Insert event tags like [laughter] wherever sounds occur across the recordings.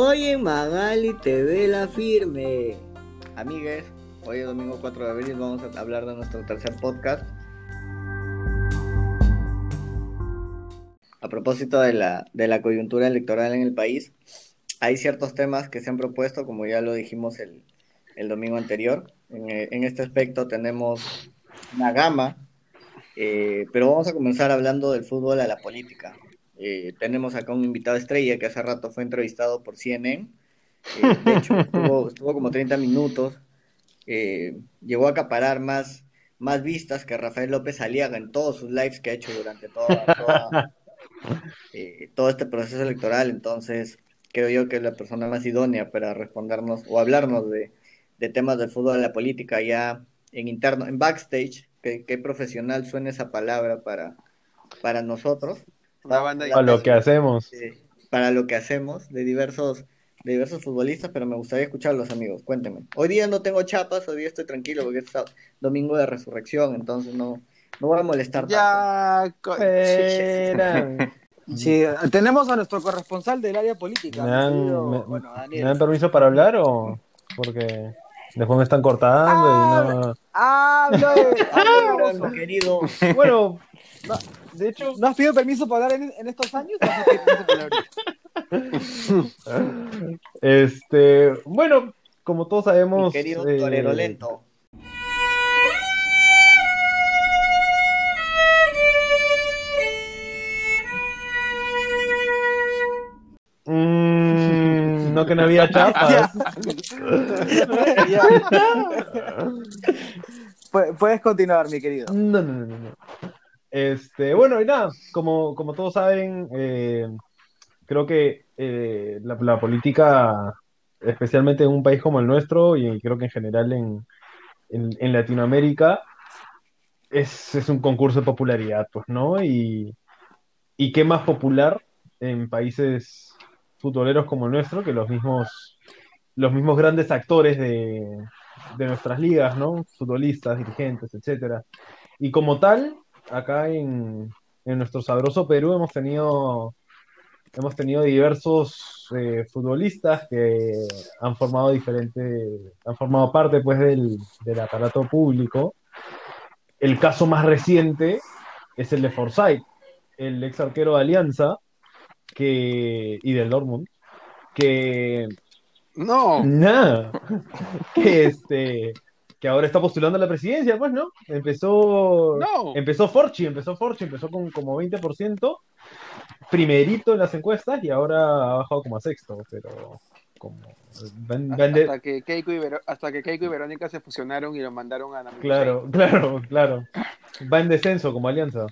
Hoy en Magali TV La Firme. Amigues, hoy es domingo 4 de abril vamos a hablar de nuestro tercer podcast. A propósito de la, de la coyuntura electoral en el país, hay ciertos temas que se han propuesto, como ya lo dijimos el, el domingo anterior. En, eh, este aspecto tenemos una gama, eh, pero vamos a comenzar hablando del fútbol a la política. Eh, tenemos acá un invitado estrella que hace rato fue entrevistado por CNN. Eh, [laughs] de hecho, estuvo, estuvo, como 30 minutos. Eh, llegó a acaparar más, más vistas que Rafael López Aliaga en todos sus lives que ha hecho durante toda, toda, [laughs] eh, todo este proceso electoral. Entonces, creo yo que es la persona más idónea para respondernos o hablarnos de, de temas del fútbol, de la política, ya en interno, en backstage. Que, que profesional suena esa palabra para, para nosotros para lo que hacemos. Eh, para lo que hacemos, de diversos, de diversos futbolistas, pero me gustaría escucharlos, amigos. Cuéntenme. Hoy día no tengo chapas, hoy día estoy tranquilo porque es domingo de resurrección, entonces no, no voy a molestar ya, tanto. [laughs] Sí, tenemos a nuestro corresponsal del área política. ¿Me dan, me, bueno, ¿me dan permiso para hablar o...? Porque después me están cortando ah, y no... ¡Hablo! ¡Hablo, querido! Bueno, de hecho, ¿no has pedido permiso para hablar en, en estos años? [laughs] este, bueno, como todos sabemos. Mi querido eh, torero lento. No que no había [laughs] chapas. Puedes continuar, mi querido. No, no, no, no. Este, bueno, y nada, como, como todos saben, eh, creo que eh, la, la, política, especialmente en un país como el nuestro, y creo que en general en, en, en Latinoamérica, es, es, un concurso de popularidad, pues, ¿no? Y, y qué más popular en países futboleros como el nuestro que los mismos, los mismos grandes actores de, de nuestras ligas, ¿no? Futbolistas, dirigentes, etcétera. Y como tal, acá en, en nuestro sabroso Perú hemos tenido hemos tenido diversos eh, futbolistas que han formado diferente, han formado parte pues del, del, aparato público. El caso más reciente es el de Forsyth, el ex arquero de Alianza que, y del Dortmund, que no, nada, [laughs] que este que ahora está postulando a la presidencia, pues, ¿no? Empezó, no. empezó Forchi, empezó Forchi, empezó con como 20%, primerito en las encuestas y ahora ha bajado como a sexto, pero como... De... hasta, que Keiko y Ver... hasta que Keiko y Verónica se fusionaron y lo mandaron a la Claro, [laughs] claro, claro. Va en descenso como alianza.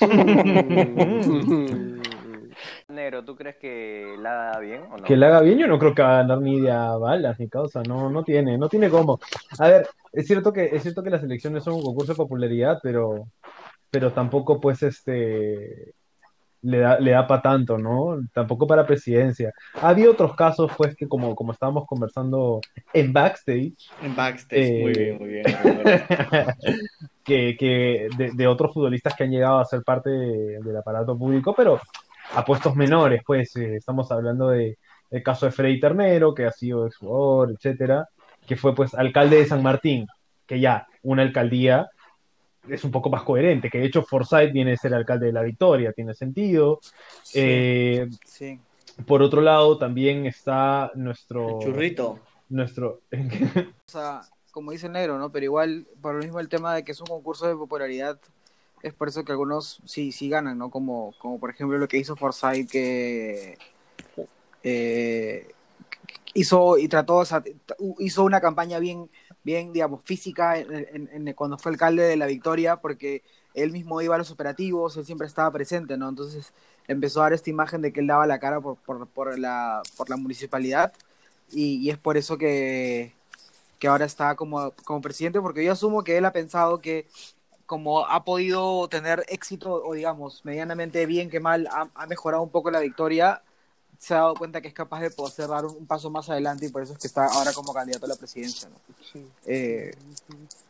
[laughs] Negro, ¿tú crees que la haga bien o no? Que la haga bien, yo no creo que va a ganar ni de a balas ni causa, no, no tiene, no tiene cómo. A ver, es cierto que, es cierto que las elecciones son un concurso de popularidad, pero, pero tampoco pues este le da, le da para tanto, ¿no? Tampoco para presidencia. Había otros casos, pues, que como, como estábamos conversando en backstage. En backstage, eh, muy bien, muy bien. [laughs] que, que de, de, otros futbolistas que han llegado a ser parte de, del aparato público, pero a puestos menores, pues eh, estamos hablando de el caso de Freddy Ternero, que ha sido exjugador, etcétera, que fue pues alcalde de San Martín, que ya una alcaldía es un poco más coherente, que de hecho Forsyth viene a ser alcalde de la Victoria, tiene sentido. Sí, eh, sí. Por otro lado, también está nuestro... El churrito. Nuestro... o sea, como dice el negro, ¿no? Pero igual, por lo mismo el tema de que es un concurso de popularidad, es por eso que algunos sí, sí ganan, ¿no? Como, como por ejemplo lo que hizo Forsyth, que eh, hizo y trató, o hizo una campaña bien, bien digamos, física en, cuando fue alcalde de la Victoria, porque él mismo iba a los operativos, él siempre estaba presente, ¿no? Entonces empezó a dar esta imagen de que él daba la cara por, por, por la, por la municipalidad y, es por eso que, que ahora está como, como presidente, porque yo asumo que él ha pensado que como ha podido tener éxito, o digamos, medianamente bien que mal, ha, ha, mejorado un poco la victoria, se ha dado cuenta que es capaz de poder dar un, un, paso más adelante y por eso es que está ahora como candidato a la presidencia. ¿no? Sí. Eh,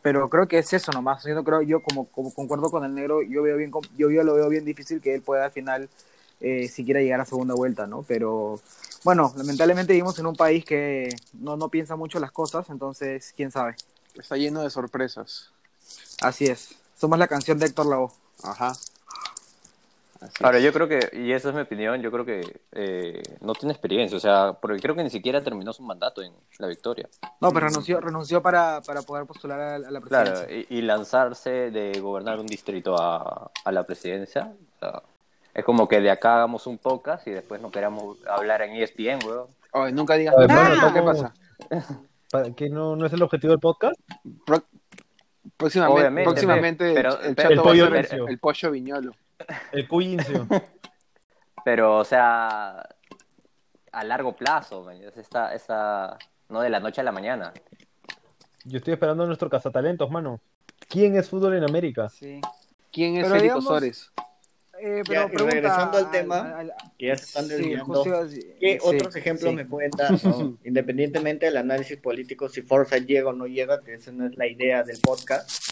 pero creo que es eso nomás. Yo, creo, yo como, como, concuerdo con el negro, yo veo bien, yo, yo lo veo bien difícil que él pueda al final eh, siquiera llegar a segunda vuelta, ¿no? Pero bueno, lamentablemente vivimos en un país que no, no piensa mucho las cosas, entonces, quién sabe. Está lleno de sorpresas. Así es. Somos la canción de Héctor Lavoe. Ajá. Así Ahora, es. yo creo que, y esa es mi opinión, yo creo que eh, no tiene experiencia, o sea, porque creo que ni siquiera terminó su mandato en la victoria. No, pero renunció, renunció para, para poder postular a, a la presidencia. Claro, y, y lanzarse de gobernar un distrito a, a la presidencia, o sea, es como que de acá hagamos un podcast y después no queramos hablar en ESPN, weón. Oye, nunca digas A ver, bueno, ¿Qué pasa? ¿Para ¿Que no, no es el objetivo del podcast? Pro- próximamente, Obviamente, próximamente pero- el, pero- chato El va a pollo ser el, el pollo viñolo. El cuyincio. [laughs] Pero, o sea, a largo plazo, man, es esta, esta, no de la noche a la mañana. Yo estoy esperando a nuestro cazatalentos, mano. ¿Quién es fútbol en América? Sí. ¿Quién es Federico digamos- Sores? Eh, Ya, pero y pregunta regresando al al- tema, al- Que ya se están sí, desviando. decir- ¿Qué sí, otros ejemplos sí. me pueden dar? no? [laughs] Independientemente del análisis político, si Forza llega o no llega, que esa no es la idea del podcast. [laughs]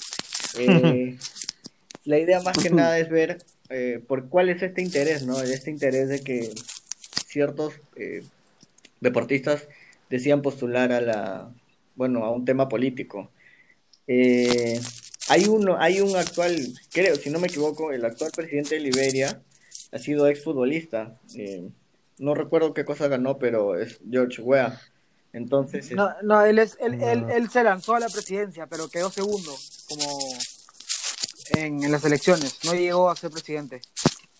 Eh, la idea más que nada es ver eh, por cuál es este interés, ¿no? Este interés de que ciertos eh, deportistas decían postular a la, bueno, a un tema político. Eh, hay uno, hay un actual, creo, si no me equivoco, el actual presidente de Liberia ha sido exfutbolista. Eh, no recuerdo qué cosa ganó, pero es George Weah. Entonces, No, no, él, es, él, él, No. él se lanzó a la presidencia, pero quedó segundo, como en, en las elecciones. No llegó a ser presidente.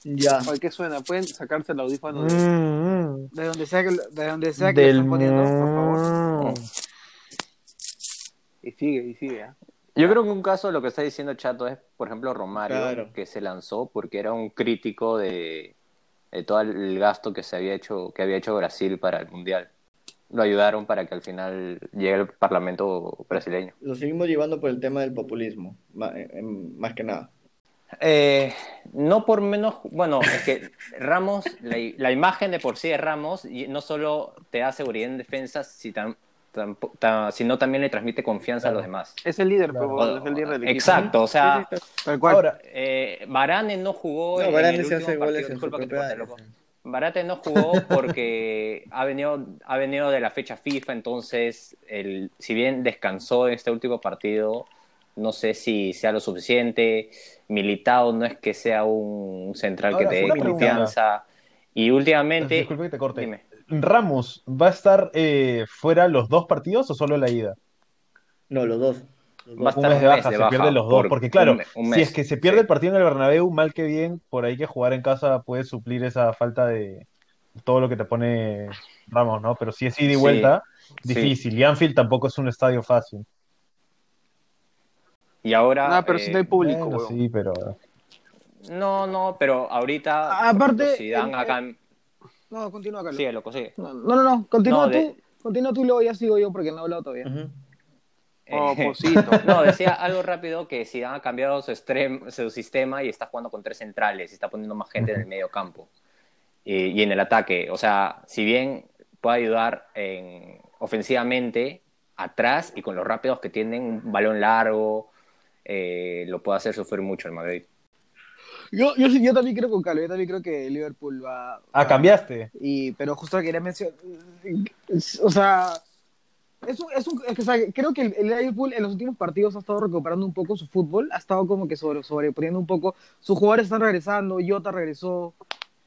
ya. Oye, ¿qué suena? ¿Pueden sacarse el audífono? de- Mm. De donde sea que, lo- de donde sea que lo Del estén poniendo, por favor. Y sigue, y sigue. ¿ah? Yo creo que un caso, lo que está diciendo Chato es, por ejemplo, Romario, Claro. que se lanzó porque era un crítico de, de todo el gasto que se había hecho, que había hecho Brasil para el Mundial. Lo ayudaron para que al final llegue al Parlamento brasileño. Lo seguimos llevando por el tema del populismo, eh, em, más que nada. Eh, no por menos, bueno, es que Ramos, la, la imagen de por sí de Ramos, y no solo te da seguridad en defensa, si tam- tampo- ta- sino también le transmite confianza a los demás. Es el líder, Claro. pero es el líder del equipo. Exacto, o sea, Sí, sí, sí. Tal cual. Ahora, eh, Varane no jugó No, el se hace goles partido, en su disculpa que te propia corte, área, loco. sí. Varane no jugó [laughs] porque ha venido, ha venido de la fecha FIFA, entonces, el, si bien descansó en este último partido, no sé si sea lo suficiente. Militao no es que sea un central Ahora, que te dé confianza. Y últimamente. disculpe que te corte. Dime. ¿Ramos va a estar eh, fuera los dos partidos o solo la ida? No, los dos. Los Va a. Un estar mes de un baja, mes de se baja pierden los dos. por Porque claro, un me- un si es que se pierde sí. el partido en el Bernabéu, mal que bien, por ahí que jugar en casa puede suplir esa falta de todo lo que te pone Ramos, ¿no? Pero si es ida y vuelta, sí. difícil. Y Anfield tampoco es un estadio fácil. Y ahora. No, pero eh, si no hay público, Bueno, weón. sí, pero no, no, pero ahorita. Aparte, Si dan el- acá. No, continúa, Carlos. Sí, loco, sí. No, no, no, continúa No, de- tú. Continúa tú y luego ya sigo yo porque no he hablado todavía. Oh, [laughs] Eh, posito. No, decía algo rápido que si ha cambiado su, su sistema y está jugando con tres centrales y está poniendo más gente en el medio campo y, y en el ataque. O sea, si bien puede ayudar en, ofensivamente atrás y con los rápidos que tienen un balón largo, eh, lo puede hacer sufrir mucho el Madrid. Yo, yo, yo también creo con Carlos, yo también creo que Liverpool va. Ah, cambiaste. Y, pero justo quería mencionar. O sea. Es un, es un, es que, o sea, creo que el, el Liverpool en los últimos partidos ha estado recuperando un poco su fútbol, ha estado como que sobre, sobreponiendo un poco. Sus jugadores están regresando, Jota regresó,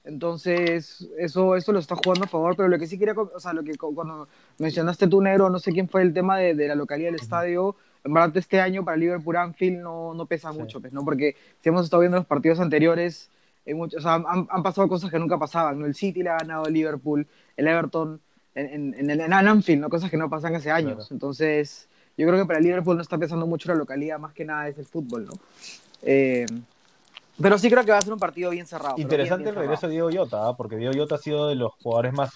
entonces eso, eso lo está jugando a favor. Pero lo que sí quería, o sea, lo que cuando mencionaste tú, Negro, no sé quién fue el tema de, de la localidad del estadio. En verdad, este año para Liverpool Anfield no, no pesa Sí. mucho, pues, ¿no? Porque si hemos estado viendo los partidos anteriores, en muchos, o sea, han, han pasado cosas que nunca pasaban, ¿no? El City le ha ganado al Liverpool, el Everton en, en, en, el- en Anfield, ¿no? Cosas que no pasan hace años. Claro. Entonces, yo creo que para el Liverpool no está pesando mucho la localidad, más que nada es el fútbol, ¿no? Eh, pero sí creo que va a ser un partido bien cerrado. Interesante bien, el bien regreso de. Diego Jota, ¿ah? porque Diego Jota ha sido de los jugadores más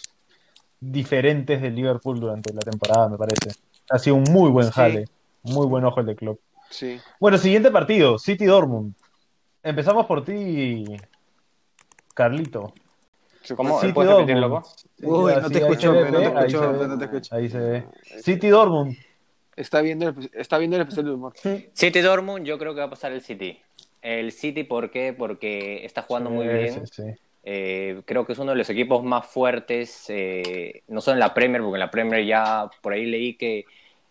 diferentes del Liverpool durante la temporada, me parece. Ha sido un muy buen Sí. jale, muy buen ojo el de club. Sí. Bueno, siguiente partido, City Dortmund. Empezamos por ti, Carlito. ¿Cómo? City ¿Puedes repetir, Dortmund. loco? Uy, no te escucho, no te escucho, se ve. no te escucho. Ahí se ve. City Dortmund. Está viendo el, está viendo el especial de humor. City Dortmund, yo creo que va a pasar el City. El City, ¿por qué? Porque está jugando muy bien. sí, sí. Eh, creo que es uno de los equipos más fuertes, eh, no solo en la Premier, porque en la Premier ya por ahí leí que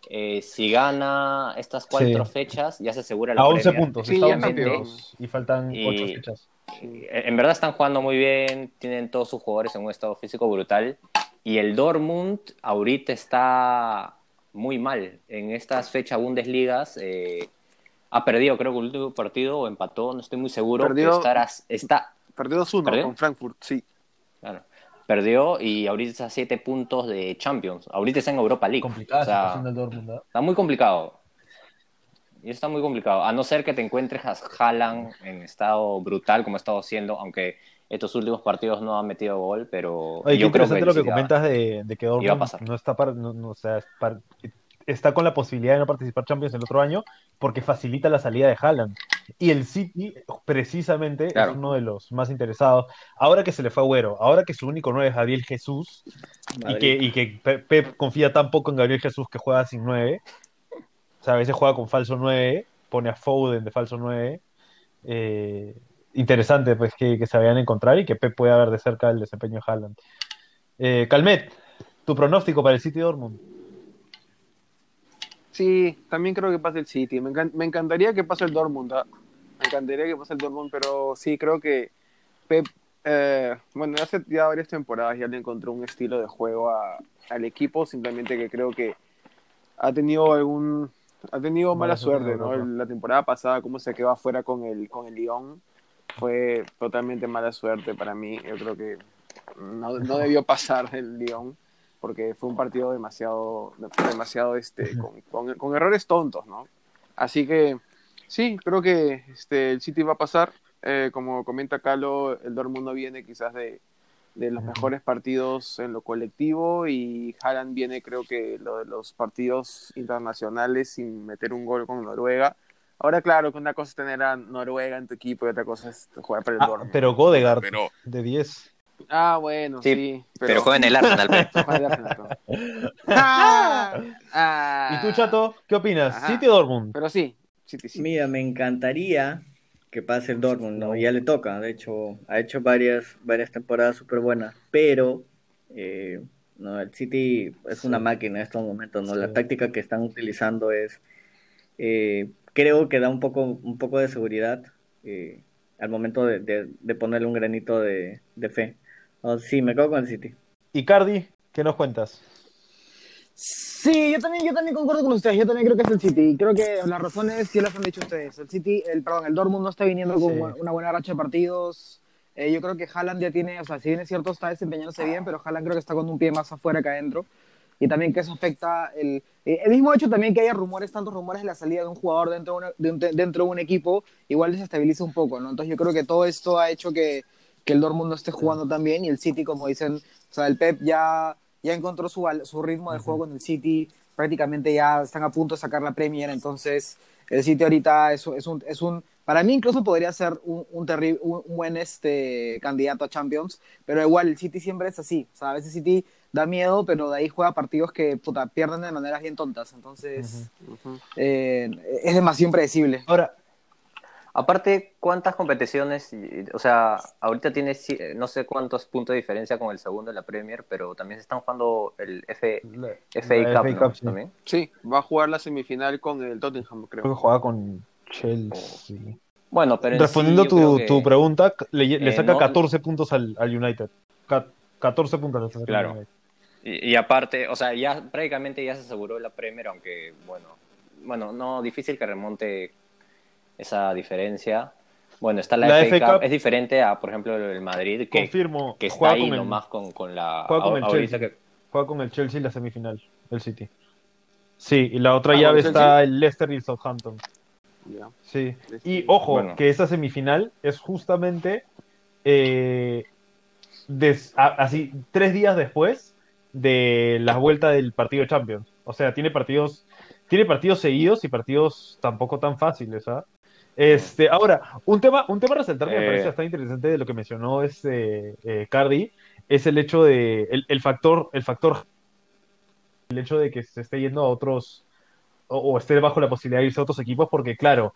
eh, si gana estas cuatro Sí. fechas ya se asegura la A 11 Premier. puntos, Sí, está a ya 11 obviamente. puntos y faltan Y- 8 fechas. En verdad están jugando muy bien, tienen todos sus jugadores en un estado físico brutal. Y el Dortmund ahorita está muy mal. En estas fechas Bundesligas eh, ha perdido, creo que el último partido o empató, no estoy muy seguro. Perdió- pero estará- está, Perdió 2-1 ¿Perdió? con Frankfurt, sí. claro, perdió y ahorita está a 7 puntos de Champions. Ahorita está en Europa League. Complicada O sea, situación del Dortmund. Está muy complicado. Y está muy complicado. A no ser que te encuentres a Haaland en estado brutal como ha estado haciendo, aunque estos últimos partidos no ha metido gol, pero Oye, qué yo creo interesante que lo que comentas de, de que Dortmund no está, par- no, no, o sea, está con la posibilidad de no participar Champions el otro año porque facilita la salida de Haaland. Y el City, precisamente, Claro. es uno de los más interesados. Ahora que se le fue Agüero, ahora que su único 9 es Gabriel Jesús, y que, y que Pe- Pep confía tan poco en Gabriel Jesús que juega sin 9. O sea, a veces juega con falso 9, pone a Foden de falso 9. Eh, interesante pues que, que se vayan a encontrar y que Pep pueda ver de cerca el desempeño de Haaland. Eh, Calmet, tu pronóstico para el City Dortmund. Sí, también creo que pase el City. Me, encan- me encantaría que pase el Dortmund. ¿ah? Me encantaría que pase el Dortmund, pero sí, creo que Pep, eh, bueno, hace ya varias temporadas ya le encontró un estilo de juego a- al equipo, simplemente que creo que ha tenido algún ha tenido mala Mala suerte ¿no? Europa. La temporada pasada, cómo se quedó afuera con el con el Lyon, fue totalmente mala suerte para mí. Yo creo que no, no debió pasar el Lyon porque fue un partido demasiado, demasiado este, con, con- con errores tontos, ¿no? Así que sí, creo que este, el City va a pasar. Eh, como comenta Calo, el Dortmund no viene quizás de, de los mejores partidos en lo colectivo y Haaland viene creo que lo de los partidos internacionales sin meter un gol con Noruega. Ahora claro, que una cosa es tener a Noruega en tu equipo y otra cosa es jugar para el Ah, Dortmund. pero Godegaard, Pero- de 10. Ah, bueno, Sí, sí. Pero juega en el Arsenal. [laughs] pe. Juega en el Arsenal, pero- Ah. ¿Y tú, Chato, qué opinas? Ajá. ¿City o Dortmund? Pero sí, City. Mira, me encantaría que pase el Dortmund, ¿no? Ya le toca, de hecho, ha hecho varias, varias temporadas súper buenas, pero eh, no, el City es una máquina en estos momentos, ¿no? La táctica que están utilizando es, eh, creo que da un poco, un poco de seguridad eh, al momento de, de- de ponerle un granito de, de fe. Oh, sí, me quedo con el City. ¿Y Cardi, qué nos cuentas? Sí, yo también, yo también concuerdo con ustedes. Yo también creo que es el City. Y Creo que las razones sí las han dicho ustedes. El City, el, perdón, el Dortmund no está viniendo con Sí. una- buena racha de partidos. Eh, yo creo que Haaland ya tiene, o sea, si bien es cierto, está desempeñándose bien, pero Haaland creo que está con un pie más afuera que adentro. Y también que eso afecta el, eh, el mismo hecho también que haya rumores, tantos rumores de la salida de un jugador dentro de, una- de un, dentro de un equipo, igual desestabiliza un poco, ¿no? Entonces yo creo que todo esto ha hecho que, que el Dortmund no esté jugando tan bien y el City, como dicen, o sea, el Pep ya, ya encontró su, su ritmo de juego con el City, prácticamente ya están a punto de sacar la Premier, entonces el City ahorita es, es, un, es un, para mí incluso podría ser un, un, terri- un, un buen este, candidato a Champions, pero igual el City siempre es así, o sea, a veces City da miedo, pero de ahí juega partidos que puta, pierden de maneras bien tontas, entonces eh, es demasiado impredecible. Ahora, Aparte, ¿cuántas competiciones? O sea, ahorita tiene eh, no sé cuántos puntos de diferencia con el segundo de la Premier, pero también se están jugando el F, la, FA la Cup, FA ¿no? Cup, sí. También. Sí, va a jugar la semifinal con el Tottenham, Creo creo. que jugaba con Chelsea. Bueno, pero en Respondiendo sí, tu, creo que- tu pregunta, le, le eh, saca no- 14 puntos al, al United. Ca- 14 puntos le saca al Claro. United. Y, y aparte, o sea, ya prácticamente ya se aseguró la Premier, aunque, bueno, bueno, no, difícil que remonte esa diferencia. Bueno, está la, La FA, FA Cup, Cup. es diferente a, por ejemplo, el Madrid, que, Confirmo, que está juega, ahí con el, nomás con, con la... juega con el Chelsea. que- juega con el Chelsea en la semifinal, el City. Sí, y la otra Ah, llave ¿con el está el Leicester y el Southampton. Sí. Y ojo, Bueno. que esa semifinal es justamente eh, des- a- así tres días después de la vuelta del partido de Champions. O sea, tiene partidos, tiene partidos seguidos y partidos tampoco tan fáciles, ¿ah? Este, ahora, un tema, un tema a resaltar que me Eh. parece bastante interesante de lo que mencionó este eh, Cardi, es el hecho de, el, el factor, el factor, el hecho de que se esté yendo a otros, o, o esté bajo la posibilidad de irse a otros equipos, porque claro,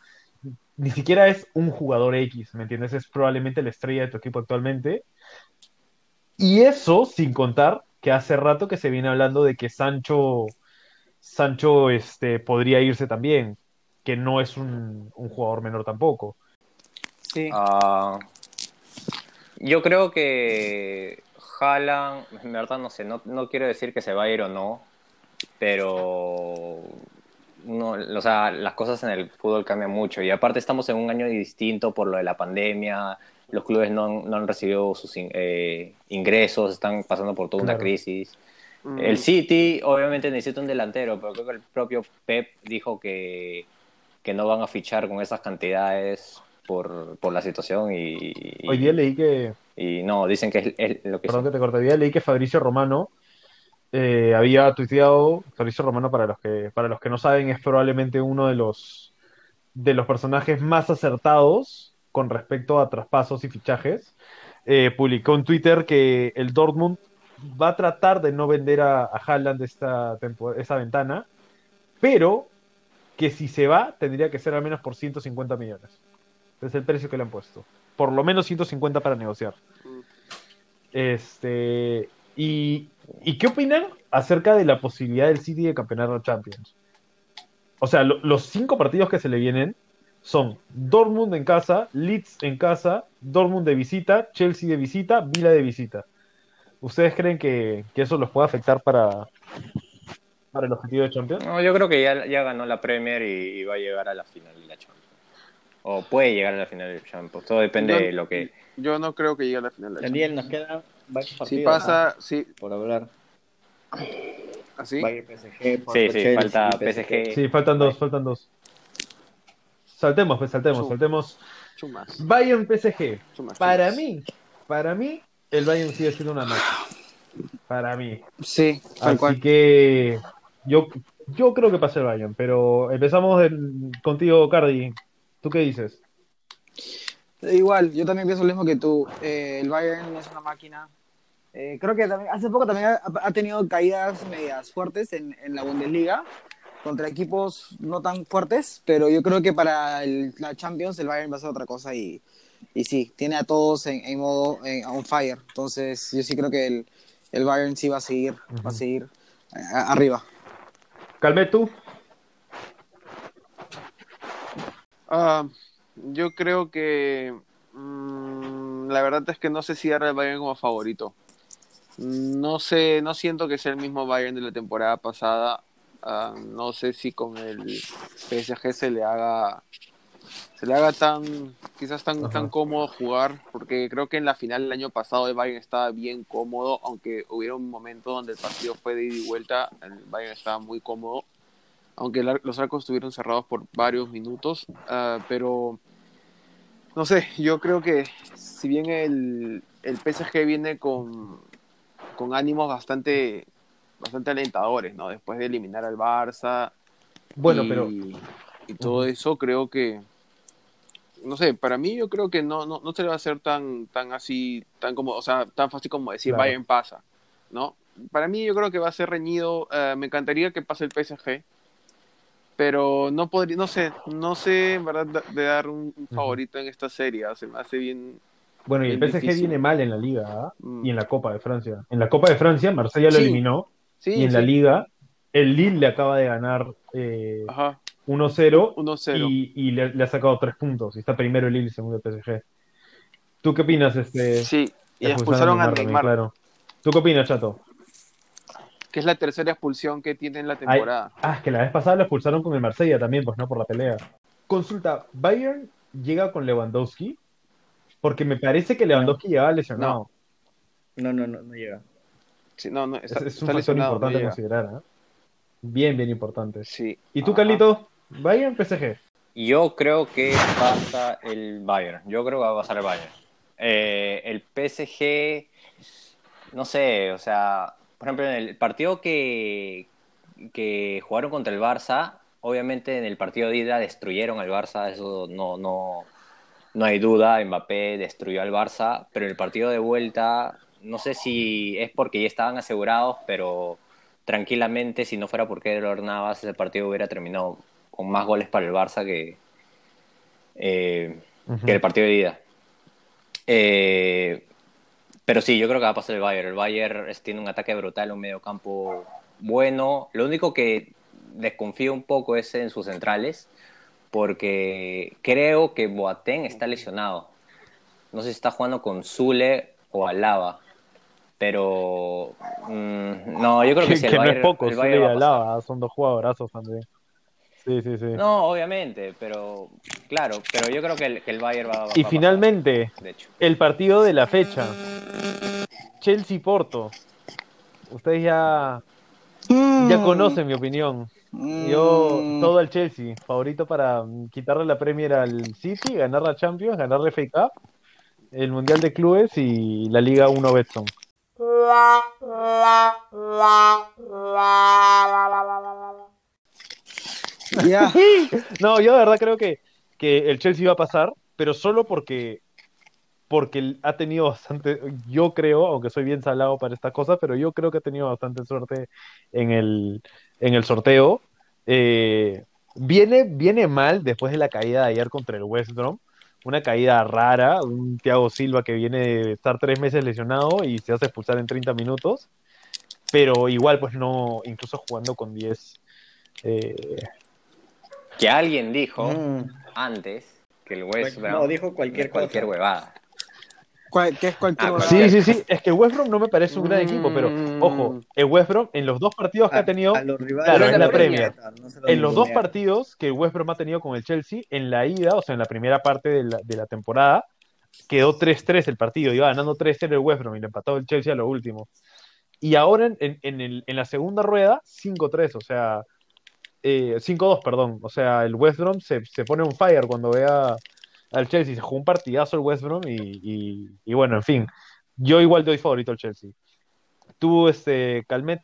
ni siquiera es un jugador X, ¿me entiendes? Es probablemente la estrella de tu equipo actualmente. Y eso sin contar que hace rato que se viene hablando de que Sancho, Sancho este, podría irse también, que no es un, un jugador menor tampoco. Sí. Ah, yo creo que Haaland, en verdad no sé, no, no quiero decir que se va a ir o no, pero no, o sea, las cosas en el fútbol cambian mucho y aparte estamos en un año distinto por lo de la pandemia, los clubes no han, no han recibido sus in- eh, ingresos, están pasando por toda una crisis. Mm, El City obviamente necesita un delantero, pero creo que el propio Pep dijo que, que no van a fichar con esas cantidades por, por la situación y, y- Hoy día leí que, y no, dicen que es, es lo que perdón que te corte, hoy día leí que Fabricio Romano eh, había tuiteado, Fabricio Romano para los que, para los que no saben, es probablemente uno de los, de los personajes más acertados con respecto a traspasos y fichajes. Eh, publicó en Twitter que el Dortmund va a tratar de no vender a, a Haaland esta, esta ventana, pero que si se va tendría que ser al menos por 150 millones. Es el precio que le han puesto. Por lo menos 150 para negociar. Este, y, ¿y qué opinan acerca de la posibilidad del City de campeonar la Champions? O sea, lo- los cinco partidos que se le vienen son Dortmund en casa, Leeds en casa, Dortmund de visita, Chelsea de visita, Vila de visita. ¿Ustedes creen que, que eso los puede afectar para, para el objetivo de Champions? No, yo creo que ya, ya ganó la Premier y, y va a llegar a la final de la Champions. O puede llegar a la final de la Champions. Todo depende Yo- de lo que... Yo no creo que llegue a la final de la Daniel, nos varios Champions. partidos Si pasa, por hablar. así. PSG, Porto, Sí, sí, Chelsea, falta PSG. Sí, faltan dos, faltan dos. Saltemos, pues saltemos, saltemos. Chumas. Bayern PSG. chumas, Para chumas. mí, para mí, el Bayern sigue siendo una máquina. Para mí. Sí, tal Así cual. que yo, yo creo que pasa el Bayern, pero empezamos contigo, Cardi. ¿Tú qué dices? Igual, yo también pienso lo mismo que tú. Eh, el Bayern es una máquina. Eh, creo que también, hace poco también ha, ha tenido caídas medias fuertes en, en la Bundesliga contra equipos no tan fuertes, pero yo creo que para el- la Champions el Bayern va a ser otra cosa y, y sí, tiene a todos en, en modo en- on fire. Entonces yo sí creo que el, el Bayern sí va a seguir, va a seguir eh, a- arriba. Calme tú. Ah, yo creo que mm, la verdad es que no sé si dar al Bayern como favorito. No sé, no siento que sea el mismo Bayern de la temporada pasada. Ah, no sé si con el PSG se le haga se le haga tan quizás tan, Ajá. tan cómodo jugar porque creo que en la final del año pasado el Bayern estaba bien cómodo aunque hubiera un momento donde el partido fue de ida y vuelta el Bayern estaba muy cómodo aunque el los arcos estuvieron cerrados por varios minutos, ah, pero no sé, yo creo que si bien el, el PSG viene con, con ánimos bastante, bastante alentadores, ¿no? Después de eliminar al Barça Bueno, y, pero y todo eso, creo que, no sé, para mí yo creo que no, no, no se le va a hacer tan, tan así, tan como, o sea, tan fácil como decir Claro. Bayern pasa, ¿no? Para mí yo creo que va a ser reñido, eh, me encantaría que pase el PSG, pero no podría, no sé, no sé en verdad da- de dar un, favorito en esta serie, se me hace bien, bueno, y el PSG difícil. viene mal en la liga ¿ah? Mm. y en la Copa de Francia. En la Copa de Francia, Marsella lo eliminó sí, y en la liga, el Lille le acaba de ganar eh, ajá, 1-0 1-0. y, y le, le ha sacado tres puntos. Y está primero el Lille y segundo el PSG. ¿Tú qué opinas? Este, Sí, y expulsaron a Neymar, claro. ¿Tú qué opinas, Chato? que es la tercera expulsión que tiene en la temporada. Ah, es que la vez pasada lo expulsaron con el Marsella también, pues no por la pelea. Consulta, ¿Bayern llega con Lewandowski? Porque me parece que Lewandowski llegaba lesionado. No, no, no, no llega. Sí, no, no, Es, está, es un está factor no importante a considerar, ¿eh? Bien, bien importante. Sí. ¿Y tú, ajá. Carlito? ¿Bayern PSG? Yo creo que pasa el Bayern. Yo creo que va a pasar el Bayern. Eh, el PSG, no sé, o sea, por ejemplo, en el partido que, que jugaron contra el Barça, obviamente en el partido de ida destruyeron al Barça, eso no, no, no hay duda, Mbappé destruyó al Barça, pero en el partido de vuelta, no sé si es porque ya estaban asegurados, pero tranquilamente, si no fuera porque Keylor Navas, ese partido hubiera terminado con más goles para el Barça que, eh, que el partido de ida. Eh, pero sí, yo creo que va a pasar el Bayern. El Bayern tiene un ataque brutal, un mediocampo bueno. Lo único que desconfío un poco es en sus centrales, porque creo que Boateng está lesionado. No sé si está jugando con Zule o Alaba. Pero mm, no, yo creo que, [laughs] Que, el que no Bayern, es poco, el Zule Bayern y. Alaba, son dos jugadorazos también. Sí, sí, sí. No, obviamente, pero claro, pero yo creo que el, que el Bayern va, va- y va finalmente, pasar, de hecho. el partido de la fecha. Chelsea-Porto. Ustedes ya, ya conocen mi opinión. Yo, Mm. todo al Chelsea. Favorito para mm, quitarle la Premier al City, ganar la Champions, ganar la FA Cup, el Mundial de Clubes y la Liga 1 Betson. [laughs] No, yo de verdad creo que, que el Chelsea va a pasar, pero solo porque, porque ha tenido bastante, yo creo, aunque soy bien salado para estas cosas, pero yo creo que ha tenido bastante suerte en el, en el sorteo. Eh, viene, viene mal después de la caída de ayer contra el West Brom. Una caída rara, un Thiago Silva que viene de estar tres meses lesionado y se hace expulsar en 30 minutos. Pero igual, pues no, incluso jugando con 10, eh, Que alguien dijo Mm. antes que el West No, Brom dijo cualquier cualquier cosa. huevada. ¿Cuál- ¿Qué es cualquier Ah, huevada? Sí, sí, sí. [laughs] Es que el West Brom no me parece un gran equipo, pero Mm. ojo, el West Brom en los dos partidos que A- ha tenido, a los rivales claro, en la no lo en los dos partidos que el West Brom ha tenido con el Chelsea, en la ida, o sea, en la primera parte de la, de la temporada, quedó 3-3 el partido. Iba ganando 3-0 el West Brom y le empató el Chelsea a lo último. Y ahora en, en- en el- en la segunda rueda, 5-3, o sea, eh, 5-2, perdón. O sea, el West Brom se, se pone un fire cuando vea al Chelsea. Se jugó un partidazo el West Brom y, y- y bueno, en fin. Yo igual doy favorito al Chelsea. Tú, este, Calmet.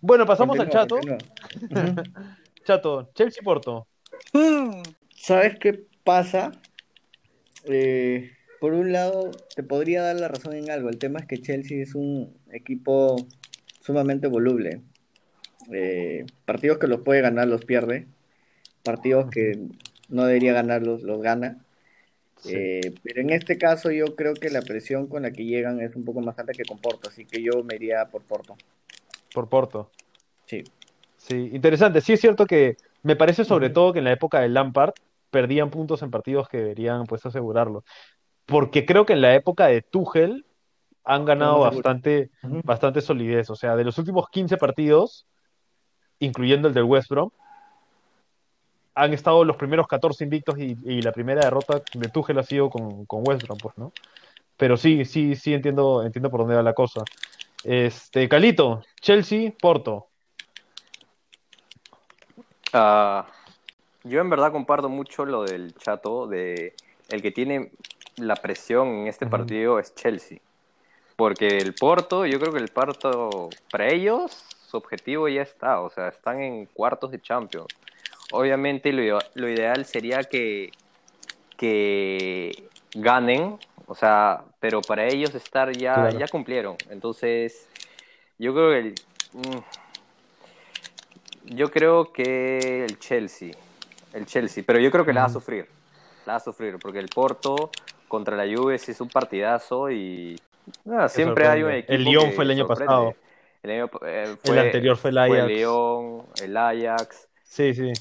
Bueno, pasamos al chato. [laughs] Chato, Chelsea Porto. Mm. ¿Sabes qué pasa? Eh, por un lado, te podría dar la razón en algo. El tema es que Chelsea es un equipo sumamente voluble. Eh, partidos que los puede ganar los pierde. Partidos que no debería ganar los, gana. Eh, pero en este caso yo creo que la presión con la que llegan es un poco más alta que con Porto, así que yo me iría por Porto. Por Porto. Sí. Sí, interesante. Sí es cierto que me parece sobre todo que en la época de Lampard perdían puntos en partidos que deberían pues asegurarlo. Porque creo que en la época de Tuchel han ganado bastante, bastante solidez. O sea, de los últimos 15 partidos, incluyendo el del West Brom, han estado los primeros 14 invictos y, y la primera derrota de Tuchel ha sido con, con West Brom, pues, ¿no? Pero sí, sí, sí entiendo, entiendo por dónde va la cosa. Este, Calito, Chelsea, Porto. Ah, yo en verdad comparto mucho lo del chato de el que tiene la presión en este partido es Chelsea. Porque el Porto, yo creo que el Porto, para ellos, su objetivo ya está, o sea, están en cuartos de Champions. Obviamente lo, lo ideal sería que, que ganen, o sea, pero para ellos estar ya, Claro. ya cumplieron. Entonces, yo creo que el, mm, yo creo que el Chelsea, el Chelsea, pero yo creo que la va a sufrir, la va a sufrir, porque el Porto contra la Juve sí es un partidazo y ah, siempre hay un equipo El Lyon que fue el año sorprende. pasado. El, año- eh, El anterior fue el Ajax. Lyon, el Ajax, Sí, sí,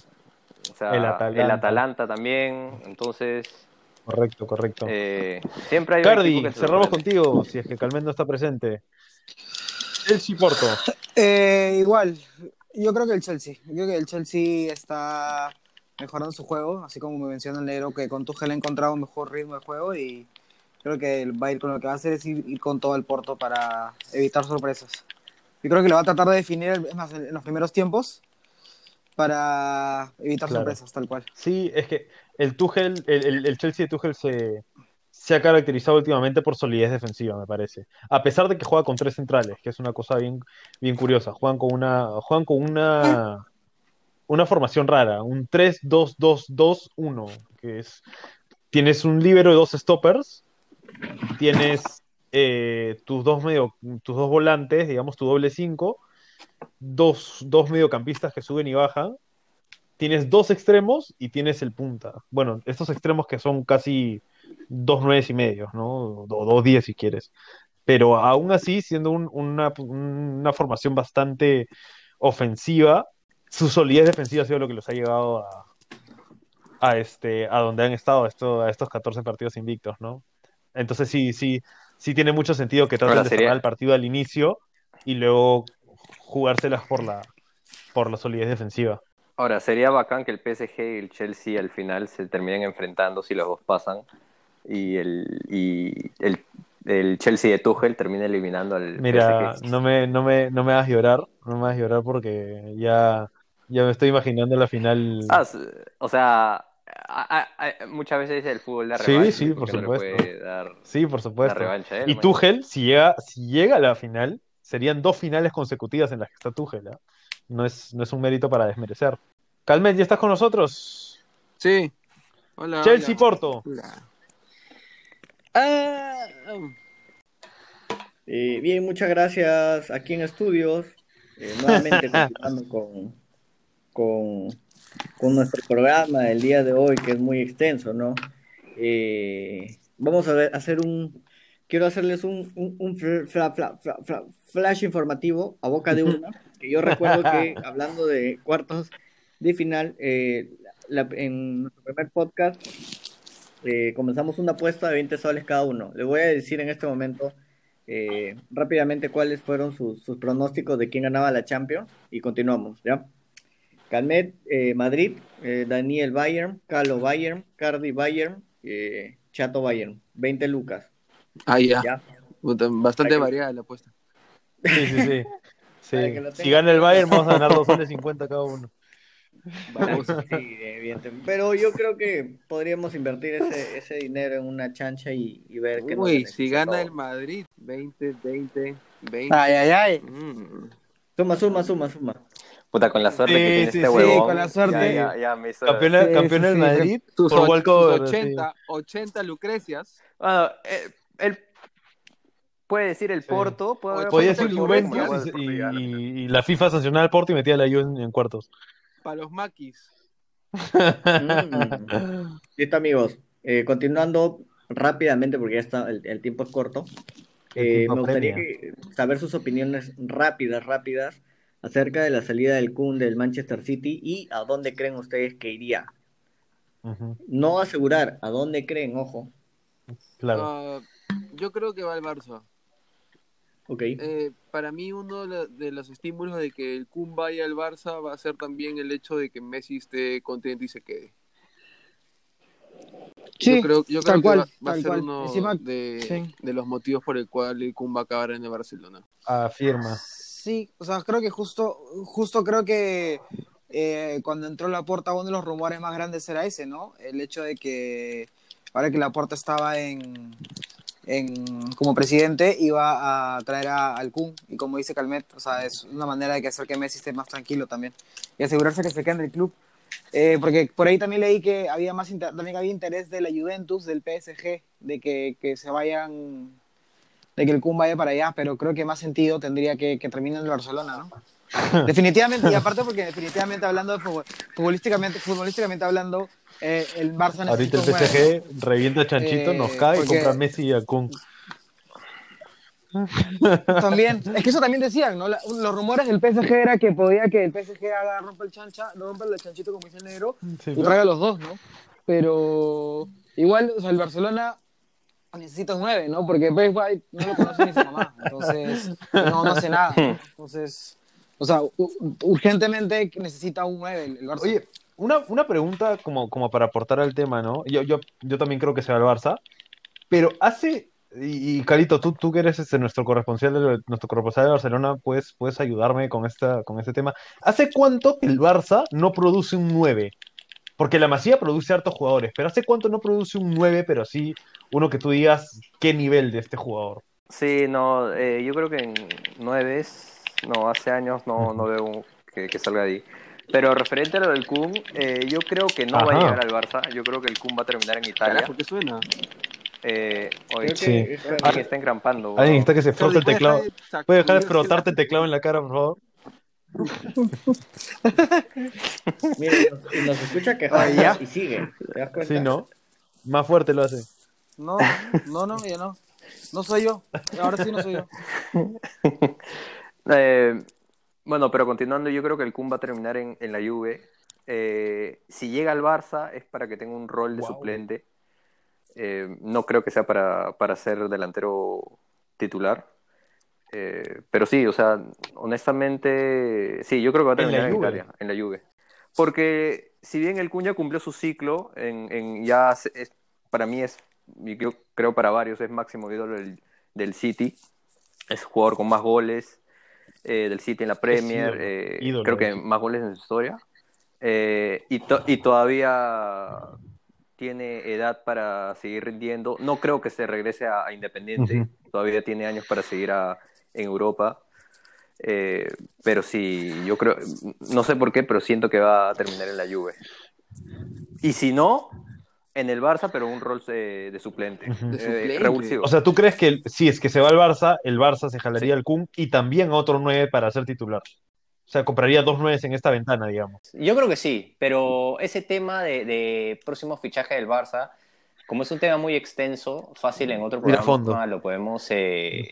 o sea, El el Atalanta. También, entonces correcto, correcto. eh, siempre hay un Cardi, cerramos contigo, si es que Calmet no está presente. Chelsea Porto. Eh, igual, yo creo que el Chelsea. Yo creo que el Chelsea está mejorando su juego, así como me menciona el negro, que con Tuchel ha encontrado un mejor ritmo de juego y creo que él va a ir con lo que va a hacer es ir, ir con todo el Porto para evitar sorpresas. Yo creo que lo va a tratar de definir, es más, en los primeros tiempos para evitar Claro. sorpresas, tal cual. Sí, es que el Tuchel, el, el- el Chelsea de Tuchel se, se ha caracterizado últimamente por solidez defensiva, me parece. A pesar de que juega con tres centrales, que es una cosa bien, bien curiosa. Juegan con una, juegan con una, una formación rara, un 3-2-2-2-1, que es, tienes un líbero y dos stoppers, tienes eh, tus dos medio, tus dos volantes, digamos tu doble 5, dos, dos mediocampistas que suben y bajan, tienes dos extremos y tienes el punta. Bueno, estos extremos que son casi dos nueves y medio, ¿no? O dos diez si quieres. Pero aún así, siendo un- una, una formación bastante ofensiva, su solidez defensiva ha sido lo que los ha llevado a, este, a donde han estado a estos 14 partidos invictos, ¿no? Entonces sí, sí, sí tiene mucho sentido que traten de sería- cerrar el partido al inicio y luego jugárselas por la, por la solidez defensiva. Ahora, sería bacán que el PSG y el Chelsea al final se terminen enfrentando si los dos pasan y el, y el, el Chelsea de Tuchel termina eliminando al Mira, PSG. no me, no me, no me hagas llorar, no me hagas llorar porque ya, ya me estoy imaginando la final. Ah, o sea, a- a- a- muchas veces el fútbol da Sí, revancha, sí, ¿no? por supuesto. puede dar Sí, por la supuesto. revancha él, Y man. Tuchel, si llega, si llega a la final, serían dos finales consecutivas en las que está Tuchel, ¿ah? No es, no es un mérito para desmerecer. Calmet, ¿ya estás con nosotros? Sí. Hola. Chelsea hola. Porto. Hola. Ah, Eh, bien, muchas gracias aquí en estudios. Eh, nuevamente [laughs] continuando con, con, con nuestro programa del día de hoy, que es muy extenso, ¿no? Eh, vamos a ver, hacer un. Quiero hacerles un, un, un fla- fla- fla- fla- fla- flash informativo a boca de una. [laughs] Que yo recuerdo que hablando de cuartos de final, eh, la- en nuestro primer podcast eh, comenzamos una apuesta de 20 soles cada uno. Les voy a decir en este momento rápidamente cuáles fueron sus, sus pronósticos de quién ganaba la Champions y continuamos, ¿ya? Calmet, eh, Madrid, eh, Daniel Bayern, Carlo Bayern, Cardi Bayern, eh, Chato Bayern, 20 lucas, Ah, ya. Bastante variada la apuesta. Sí, sí, sí. [laughs] Sí. Si gana el Bayern, vamos a ganar 2 soles 50 cada uno. Vamos, sí, evidentemente. Pero yo creo que podríamos invertir ese, ese dinero en una chancha y, y ver nos Uy, si gana el Madrid, 20, 20, 20. Ay, ay, ay. Mm. Suma, suma, suma, suma. Puta, con la suerte Sí, que tiene sí, este sí, huevón. con la suerte. Ya, ya, ya me hizo... Campeona, Sí, campeona sí, del sí. Madrid Sus, por sus sí. 80, 80 Lucrecias. Bueno, eh, él puede decir el Sí. Porto, puede haber Podía decir Juventus y, y- y la FIFA sancionaba al Porto y metía a la Juve en, en cuartos. Para los maquis. Mm. [laughs] Listo, amigos. Eh, continuando rápidamente, porque ya está, el, el tiempo es corto. Eh, me gustaría que- saber sus opiniones rápidas, rápidas, acerca de la salida del Kun del Manchester City y a dónde creen ustedes que iría. No asegurar, a dónde creen, ojo. Claro. Ah, yo creo que va al Barça. Ok. Eh, para mí uno de los estímulos de que el Kun vaya al Barça va a ser también el hecho de que Messi esté contento y se quede. Sí, yo creo, yo creo tal que cual, va, va a tal ser cual. uno Encima- de, sí. de los motivos por el cual el Kun va a acabar en el Barcelona. Afirma. Sí, o sea, creo que justo, justo creo que eh, cuando entró la puerta uno de los rumores más grandes era ese, ¿no? El hecho de que ahora que la puerta estaba en, en como presidente iba a traer a, al Kun y como dice Calmet, o sea, es una manera de que hacer que Messi esté más tranquilo también y asegurarse que se quede en el club. Eh, porque por ahí también leí que había más también había interés de la Juventus, del PSG, de que, que se vayan, de que el Kun vaya para allá, pero creo que más sentido tendría que, que termine en el Barcelona, ¿no? [laughs] definitivamente, y aparte porque definitivamente hablando de fútbol, futbolísticamente, futbolísticamente hablando, eh, el Barça Ahorita el. PSG revienta a Chanchito, Eh, nos cae y compra a Messi y a Kun. [laughs] También, es que eso también decían, ¿no? La- los rumores del PSG era que podía que el PSG haga, rompa el chancha, rompa el chanchito como dice el negro Sí, y traiga los dos, ¿no? Pero igual, o sea, el Barcelona necesita un 9, ¿no? Porque Pep White no lo conoce ni su mamá, entonces no, no hace nada. Entonces, o sea, urgentemente necesita un 9 el, Barça. Oye, una, una pregunta como, como para aportar al tema, ¿no? Yo, yo, yo también creo que se va al Barça, pero hace, y, y Carito, tú, tú que eres este, nuestro corresponsal de, nuestro corresponsal de Barcelona, puedes, puedes ayudarme con, esta, con este tema. ¿Hace cuánto que el Barça no produce un 9? Porque la Masía produce hartos jugadores, pero ¿hace cuánto no produce un 9, pero sí uno que tú digas qué nivel de este jugador? Sí, no, eh, yo creo que en nueve, no, hace años no, no veo que, que salga ahí. Pero referente a lo del Kun, eh, yo creo que no va a llegar al Barça. Yo creo que el Kun va a terminar en Italia. Carajo, ¿qué suena? Eh, oye, Sí. que- alguien está engrampando. Alguien está que se frota el Puede teclado. dejar de ¿Puedes dejar de frotarte el teclado en la cara, por favor? [laughs] Mira, y nos, y nos escucha Ah, ya. y sigue. ¿Te? Sí, ¿no? Más fuerte lo hace. No, no, no, ya no. No soy yo. Ahora sí no soy yo. [laughs] Eh, bueno, pero continuando, yo creo que el Kun va a terminar en, en la Juve. Eh, si llega al Barça es para que tenga un rol de suplente. Eh, no creo que sea para, para ser delantero titular. Eh, pero sí, o sea, honestamente, sí, yo creo que va a En la terminar en, Juve. Italia, en la Juve. Porque si bien el Kun ya cumplió su ciclo, en, en ya es- para mí es, y yo creo para varios, es máximo ídolo del, del City. Es jugador con más goles eh, del City en la Premier. ídolo, eh, ídolo creo que más goles en su historia. Eh, y, to- y todavía tiene edad para seguir rindiendo. No creo que se regrese a, a Independiente. Todavía tiene años para seguir a- en Europa. Eh, pero sí, yo creo, no sé por qué, pero siento que va a terminar en la Juve. Y si no, en el Barça, pero un rol de, de suplente. Ujú. De Eh, suplente. revulsivo. O sea, ¿tú crees que el- si es que se va al Barça, el Barça se jalaría al Kun y también a otro 9 para ser titular? O sea, compraría dos 9 en esta ventana, digamos. Yo creo que sí, pero ese tema de, de próximo fichaje del Barça, como es un tema muy extenso, fácil en otro Ir a programa fondo. lo podemos eh,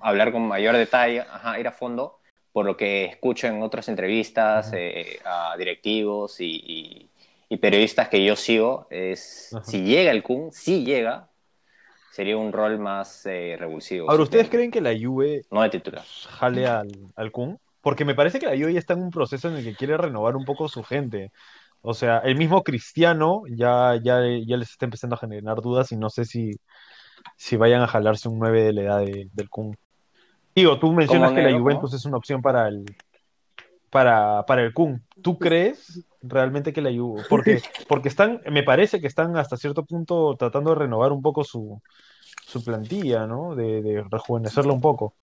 hablar con mayor detalle, ajá, ir a fondo, por lo que escucho en otras entrevistas eh, a directivos y, y- y periodistas que yo sigo, es si llega el Kun, si llega, sería un rol más eh, revulsivo. Ahora, ¿ustedes creen que la Juve No de titular. jale al, al Kun? Porque me parece que la Juve ya está en un proceso en el que quiere renovar un poco su gente. O sea, el mismo Cristiano ya, ya, ya les está empezando a generar dudas y no sé si, si vayan a jalarse un 9 de la edad de- del Kun. Digo, tú mencionas ¿Cómo, que la? Juventus es una opción para el, para, para el Kun. ¿Tú crees realmente que la Juve? Porque, [laughs] porque están, me parece que están hasta cierto punto tratando de renovar un poco su, su plantilla, ¿no? De, de rejuvenecerla un poco.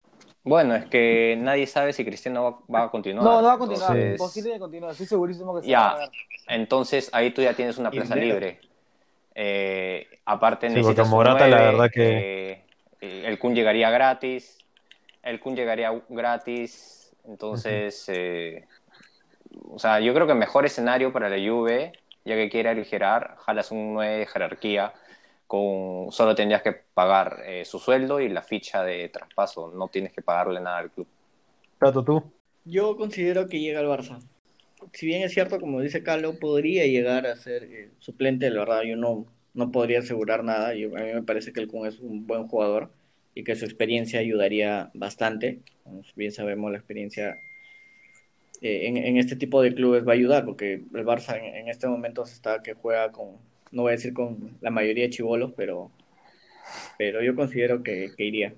Bueno, es que nadie sabe si Cristiano va, va a continuar. No, no va a continuar. Entonces- Imposible de continuar. Estoy segurísimo que se Ya. va a ver. Entonces ahí tú ya tienes una plaza libre. Eh, aparte Sí, necesitas porque un Morata, la nueve, verdad que- eh, eh, el Kun llegaría gratis. El Kun llegaría gratis. Entonces, eh, o sea, yo creo que el mejor escenario para la Juve, ya que quiere aligerar, jalas un 9 de jerarquía. Con, solo tendrías que pagar eh, su sueldo y la ficha de traspaso. No tienes que pagarle nada al club. Tato, tú. Yo considero que llega al Barça. Si bien es cierto, como dice Carlos, podría llegar a ser eh, suplente, la verdad yo no, no podría asegurar nada. Yo- a mí me parece que el Kun es un buen jugador y que su experiencia ayudaría bastante. Bien sabemos, la experiencia eh, en, en este tipo de clubes va a ayudar, porque el Barça en, en este momento se está que juega con, no voy a decir con la mayoría de chivolos, pero, pero yo considero que, que iría.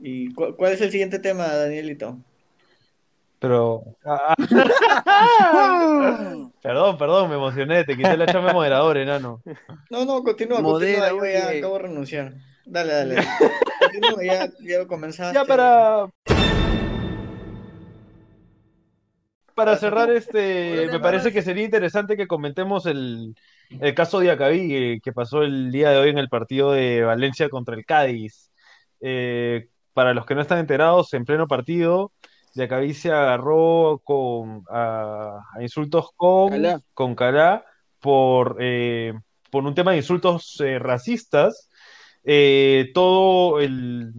¿Y cu- cuál es el siguiente tema, Danielito? Pero. ah, ah. [laughs] Perdón, perdón, me emocioné, te quité la chamba de moderador, enano. No, no, continúa, Modera, continúa, yo ya acabo de renunciar. Dale, dale. [laughs] Continúa, ya, ya lo comenzaste. Ya para. Para cerrar, este, me parece que sería interesante que comentemos el, el caso de Acabí que, que pasó el día de hoy en el partido de Valencia contra el Cádiz. Eh, para los que no están enterados, en pleno partido, Diacabí se agarró con, a, a insultos con Calá. con Calá por, eh, por un tema de insultos eh, racistas. Eh, todo el,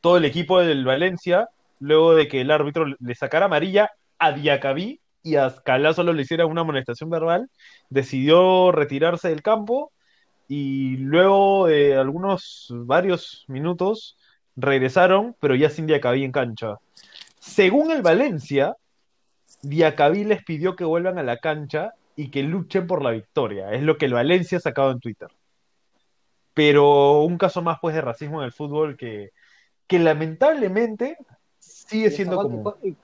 todo el equipo del Valencia, luego de que el árbitro le sacara amarilla a Diacabí y a Calá solo le hiciera una amonestación verbal, decidió retirarse del campo y luego de algunos varios minutos regresaron, pero ya sin Diacabí en cancha. Según el Valencia, Diacabí les pidió que vuelvan a la cancha y que luchen por la victoria. Es lo que el Valencia ha sacado en Twitter. Pero un caso más pues de racismo en el fútbol que, que lamentablemente sigue siendo ¿Cuánto- común.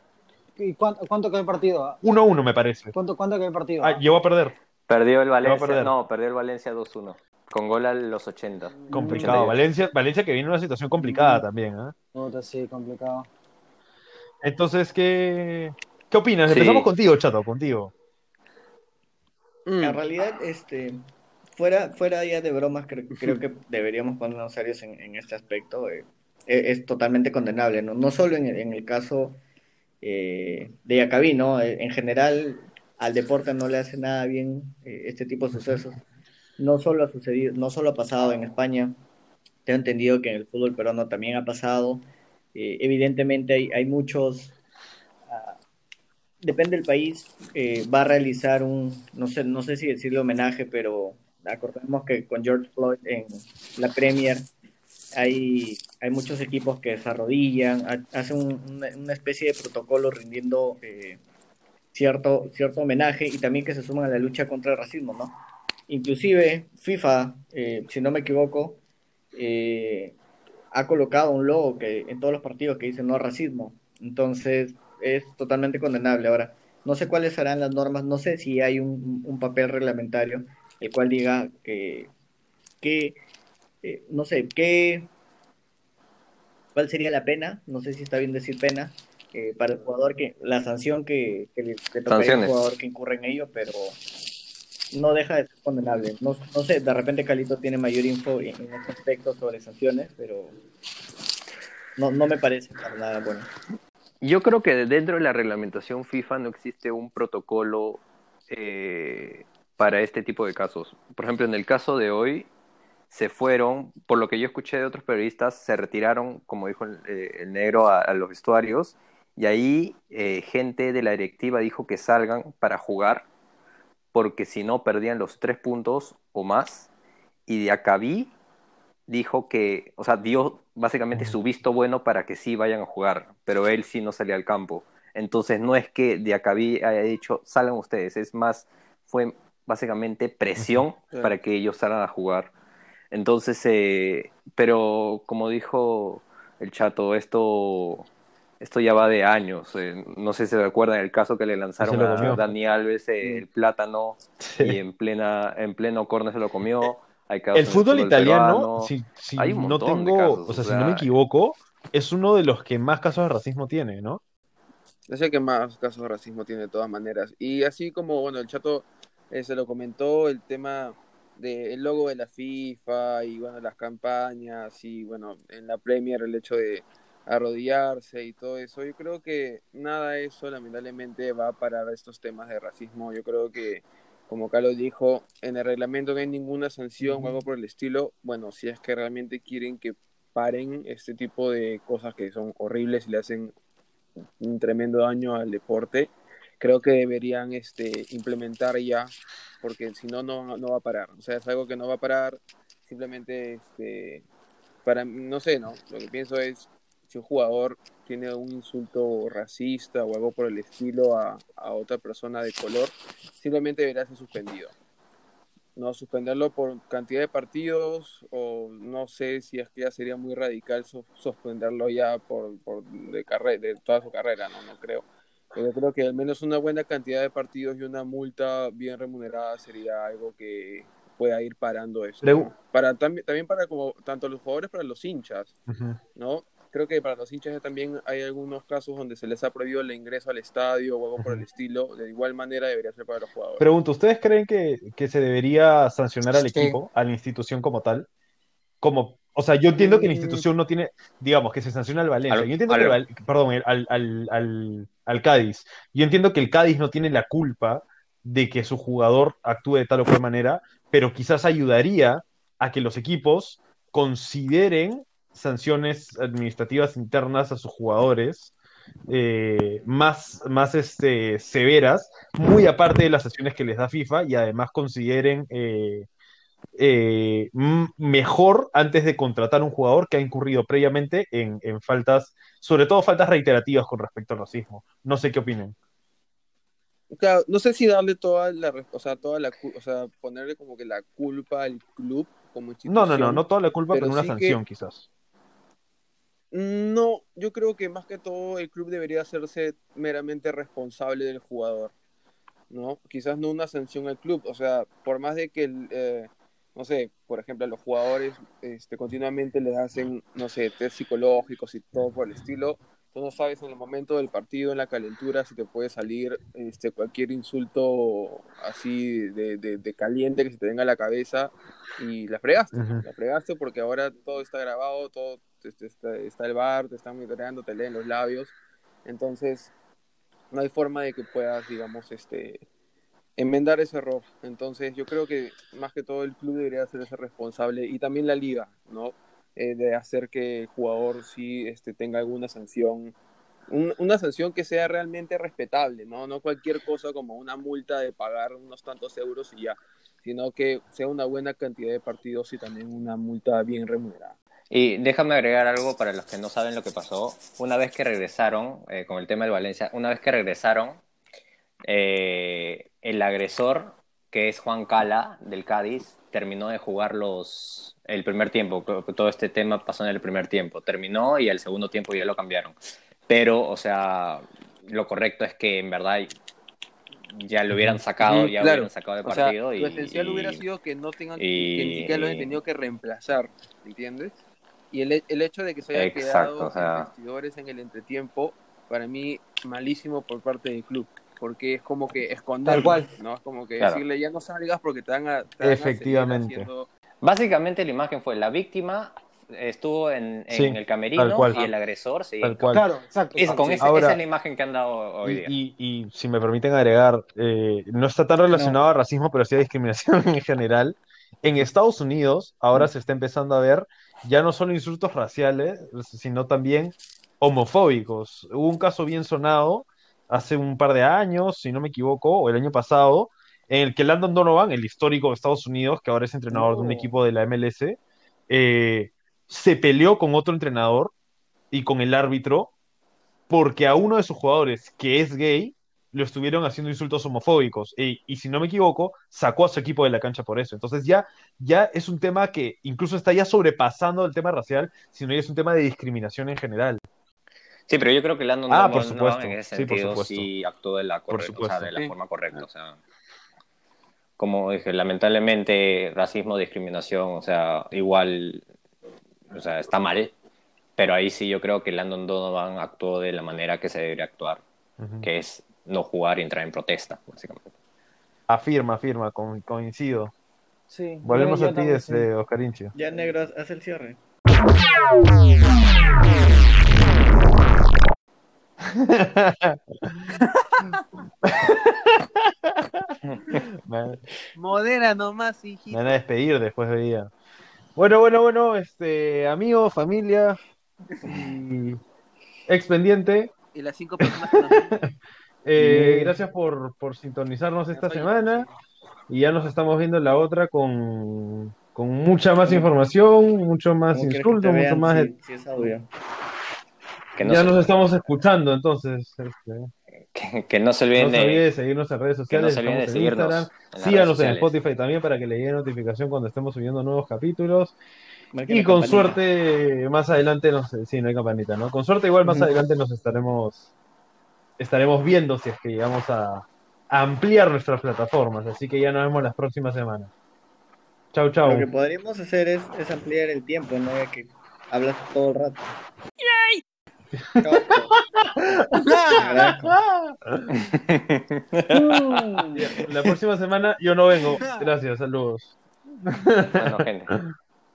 Y- cuánto, cuánto quedó el partido? 1-1 me parece. ¿Cuánto, cuánto quedó el partido? Ah, llegó a perder. Perdió el Valencia, perder. no, perdió el Valencia 2-1, con gol a los 80. Complicado. 88. Valencia, Valencia que viene en una situación complicada también. ¿ah? Puta, sí, complicado. Entonces, ¿qué, qué opinas? Sí. Empezamos contigo, Chato, contigo. Mm. En realidad, este, fuera, fuera ya de bromas, creo, [laughs] creo que deberíamos ponernos serios en, en este aspecto. eh, es, es totalmente condenable, ¿no? No solo en el, en el caso eh, de Yacabí, ¿no? Eh, en general, al deporte no le hace nada bien eh, este tipo de sucesos. No solo ha sucedido, no solo ha pasado en España, tengo entendido que en el fútbol peruano también ha pasado. Eh, evidentemente hay, muchos, ah, depende del país, va a realizar un, no sé, no sé si decirle homenaje, pero acordemos que con George Floyd en la Premier hay, hay muchos equipos que se arrodillan, ha- hacen un- una, especie de protocolo rindiendo eh, cierto, cierto homenaje y también que se suman a la lucha contra el racismo, ¿no? Inclusive FIFA, eh, si no me equivoco, eh, ha colocado un logo que en todos los partidos que dice no racismo. Entonces es totalmente condenable. Ahora, no sé cuáles serán las normas, no sé si hay un, papel reglamentario el cual diga que, que no sé, qué, cuál sería la pena, no sé si está bien decir pena, eh, para el jugador que, la sanción que, que le que tocaría al jugador que incurre en ello, pero no deja de ser condenable. No, no sé, de repente Calito tiene mayor info en, en este aspecto sobre sanciones, pero no, no me parece para nada bueno. Yo creo que dentro de la reglamentación FIFA no existe un protocolo eh, para este tipo de casos. Por ejemplo, en el caso de hoy, se fueron, por lo que yo escuché de otros periodistas, se retiraron, como dijo el, eh, el negro, a, a los vestuarios, y ahí eh, gente de la directiva dijo que salgan para jugar, porque si no perdían los tres puntos o más, y de Acabí dijo que, o sea, dio básicamente su visto bueno para que sí vayan a jugar, pero él sí no salía al campo. Entonces no es que Diacabí haya dicho, salgan ustedes, es más, fue básicamente presión para que ellos salgan a jugar. Entonces, eh, pero como dijo el chato, esto, esto ya va de años. eh, no sé si se acuerdan el caso que le lanzaron a. Dani Alves eh, el plátano Sí. y en plena, en pleno córner se lo comió. Hay casos El fútbol italiano, peruano. si, si Hay no tengo, casos, o sea, o si no me sea, equivoco, es uno de los que más casos de racismo tiene, ¿no? Es el que más casos de racismo tiene de todas maneras. Y así como, bueno, el chato eh, se lo comentó, el tema del logo de la FIFA y, bueno, las campañas y, bueno, en la Premier el hecho de arrodillarse y todo eso. Yo creo que nada de eso lamentablemente va a parar estos temas de racismo. Yo creo que, como Carlos dijo, en el reglamento no hay ninguna sanción o algo por el estilo. Bueno, si es que realmente quieren que paren este tipo de cosas que son horribles y le hacen un tremendo daño al deporte, creo que deberían este, implementar ya, porque si no, no va a parar. O sea, es algo que no va a parar. Simplemente, este, para, no sé, ¿no? Lo que pienso es, si un jugador tiene un insulto racista o algo por el estilo a, a otra persona de color, simplemente debería ser suspendido. No suspenderlo por cantidad de partidos o no sé si es que ya sería muy radical sus- suspenderlo ya por, por de, de toda su carrera, no, no creo. Pero yo creo que al menos una buena cantidad de partidos y una multa bien remunerada sería algo que pueda ir parando eso. Para, también, también para como tanto los jugadores para los hinchas. ¿no? Creo que para los hinchas ya también hay algunos casos donde se les ha prohibido el ingreso al estadio o algo por el estilo. De igual manera debería ser para los jugadores. Pregunto, ¿ustedes creen que, que se debería sancionar al Sí. equipo, a la institución como tal? Como, o sea, yo entiendo que la Mm. institución no tiene, digamos, que se sanciona al Valencia. Al- Yo entiendo al- que, perdón, al, al, al, al Cádiz. Yo entiendo que el Cádiz no tiene la culpa de que su jugador actúe de tal o cual manera, pero quizás ayudaría a que los equipos consideren sanciones administrativas internas a sus jugadores eh, más, más este, severas, muy aparte de las sanciones que les da FIFA, y además consideren eh, eh, mejor antes de contratar un jugador que ha incurrido previamente en, en faltas, sobre todo faltas reiterativas con respecto al racismo. No sé qué opinan. Claro, no sé si darle toda la, o sea, toda la, o sea, ponerle como que la culpa al club como. No, no, no, no toda la culpa, pero pero una sí sanción que- quizás. No, yo creo que más que todo el club debería hacerse meramente responsable del jugador, ¿no? Quizás no una sanción al club, o sea, por más de que, el, eh, no sé, por ejemplo, a los jugadores este, continuamente les hacen, no sé, test psicológicos y todo por el estilo, tú no sabes en el momento del partido, en la calentura, si te puede salir este, cualquier insulto así de, de, de caliente que se te venga a la cabeza y la fregaste, la fregaste porque ahora todo está grabado, todo este, está, está el bar, te están monitoreando, te leen los labios. Entonces, no hay forma de que puedas, digamos, este, enmendar ese error. Entonces, yo creo que más que todo el club debería hacerse responsable y también la liga, ¿no? Eh, de hacer que el jugador sí este, tenga alguna sanción, un- una sanción que sea realmente respetable, ¿no? No cualquier cosa como una multa de pagar unos tantos euros y ya, sino que sea una buena cantidad de partidos y también una multa bien remunerada. Y déjame agregar algo para los que no saben lo que pasó. Una vez que regresaron, eh, con el tema del Valencia, una vez que regresaron, eh, el agresor, que es Juan Cala del Cádiz, terminó de jugar los, el primer tiempo. Todo este tema pasó en el primer tiempo. Terminó y al segundo tiempo ya lo cambiaron. Pero, o sea, lo correcto es que en verdad ya lo hubieran sacado, ya claro. hubieran sacado de O sea, partido. y, lo esencial y- hubiera sido que no tengan, y- que ni siquiera lo hayan tenido que reemplazar, ¿entiendes? Y el, el hecho de que se haya Exacto, quedado o sea- en vestidores en el entretiempo, para mí, malísimo por parte del club. Porque es como que esconderlo, Tal cual. ¿no? Es como que Claro. decirle ya no salgas porque te van a, te van a Efectivamente. haciendo- Básicamente la imagen fue la víctima estuvo en, en Sí, el camerino tal cual. y el agresor seguía Tal cual. Claro, exacto. Es, con ese- Ahora- esa es la imagen que han dado hoy Y, día. y- y si me permiten agregar, eh, no está tan relacionado a racismo, pero sí a discriminación [laughs] en general. En Estados Unidos ahora se está empezando a ver ya no solo insultos raciales, sino también homofóbicos. Hubo un caso bien sonado hace un par de años, si no me equivoco, o el año pasado, en el que Landon Donovan, el histórico de Estados Unidos, que ahora es entrenador de un Oh. equipo de la MLS, eh, se peleó con otro entrenador y con el árbitro porque a uno de sus jugadores, que es gay, lo estuvieron haciendo insultos homofóbicos. Y, y si no me equivoco, sacó a su equipo de la cancha por eso. Entonces ya, ya es un tema que incluso está ya sobrepasando el tema racial, sino ya es un tema de discriminación en general. Sí, pero yo creo que Landon Ah, Donovan por supuesto. en ese Sí, por sentido sí actuó de la, Por correcta, o sea, supuesto. de la Sí. forma correcta. O sea, como dije, lamentablemente racismo, discriminación, o sea, igual, o sea, está mal. Pero ahí sí yo creo que Landon Donovan actuó de la manera que se debería actuar, que es no jugar y entrar en protesta, básicamente. Afirma, afirma, con- coincido. Sí, Volvemos yo- a ti, este, sí. Oscarinchio. Ya negro, haz el cierre. Me, [laughs] Modera nomás, me hijito. van a despedir después de día. Bueno, bueno, bueno, este, amigos, familia y ex pendiente, Y las cinco personas [laughs] eh, gracias por, por sintonizarnos esta semana. y ya nos estamos viendo en la otra con, con mucha más información, mucho más ¿Cómo quieres que insulto, mucho más... si, si es audio? Que no, ya se, nos estamos escuchando, entonces, este, que, que no se olviden de, de seguirnos en redes que no sociales, se olviden de en seguirnos Instagram, en síganos en sociales. Spotify también para que le llegue notificación cuando estemos subiendo nuevos capítulos. Y con campanita. suerte, más adelante, no sé, sí, no hay campanita, ¿no? Con suerte, igual más adelante nos estaremos, estaremos viendo si es que llegamos a, a ampliar nuestras plataformas. Así que ya nos vemos las próximas semanas. Chau, chau. Lo que podríamos hacer es, es ampliar el tiempo, ¿no? Ya que hablas todo el rato. Chao. La próxima semana yo no vengo. Gracias, saludos. Bueno, gente.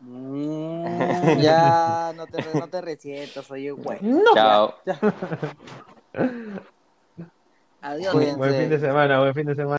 Mm, ya, no te, no te resientas, oye, güey. Chao. Adiós. Buen fin de semana, buen fin de semana.